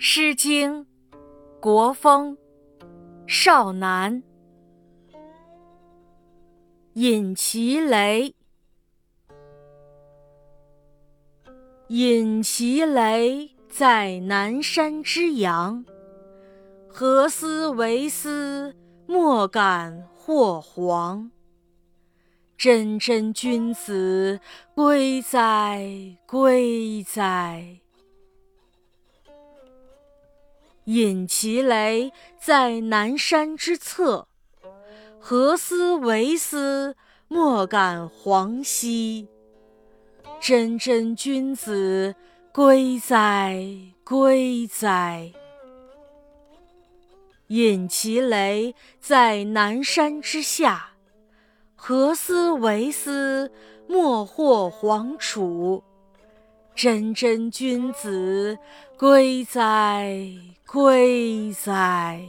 诗经·国风·少南。引其雷，饮其雷，在南山之阳。何思为思，莫敢或黄。真真君子，归哉，归哉！饮其雷，在南山之侧。何思为思，莫敢黄兮。真真君子，归哉，归哉！饮其雷，在南山之下。何思为思，莫或黄楚。真真君子，归哉，归哉！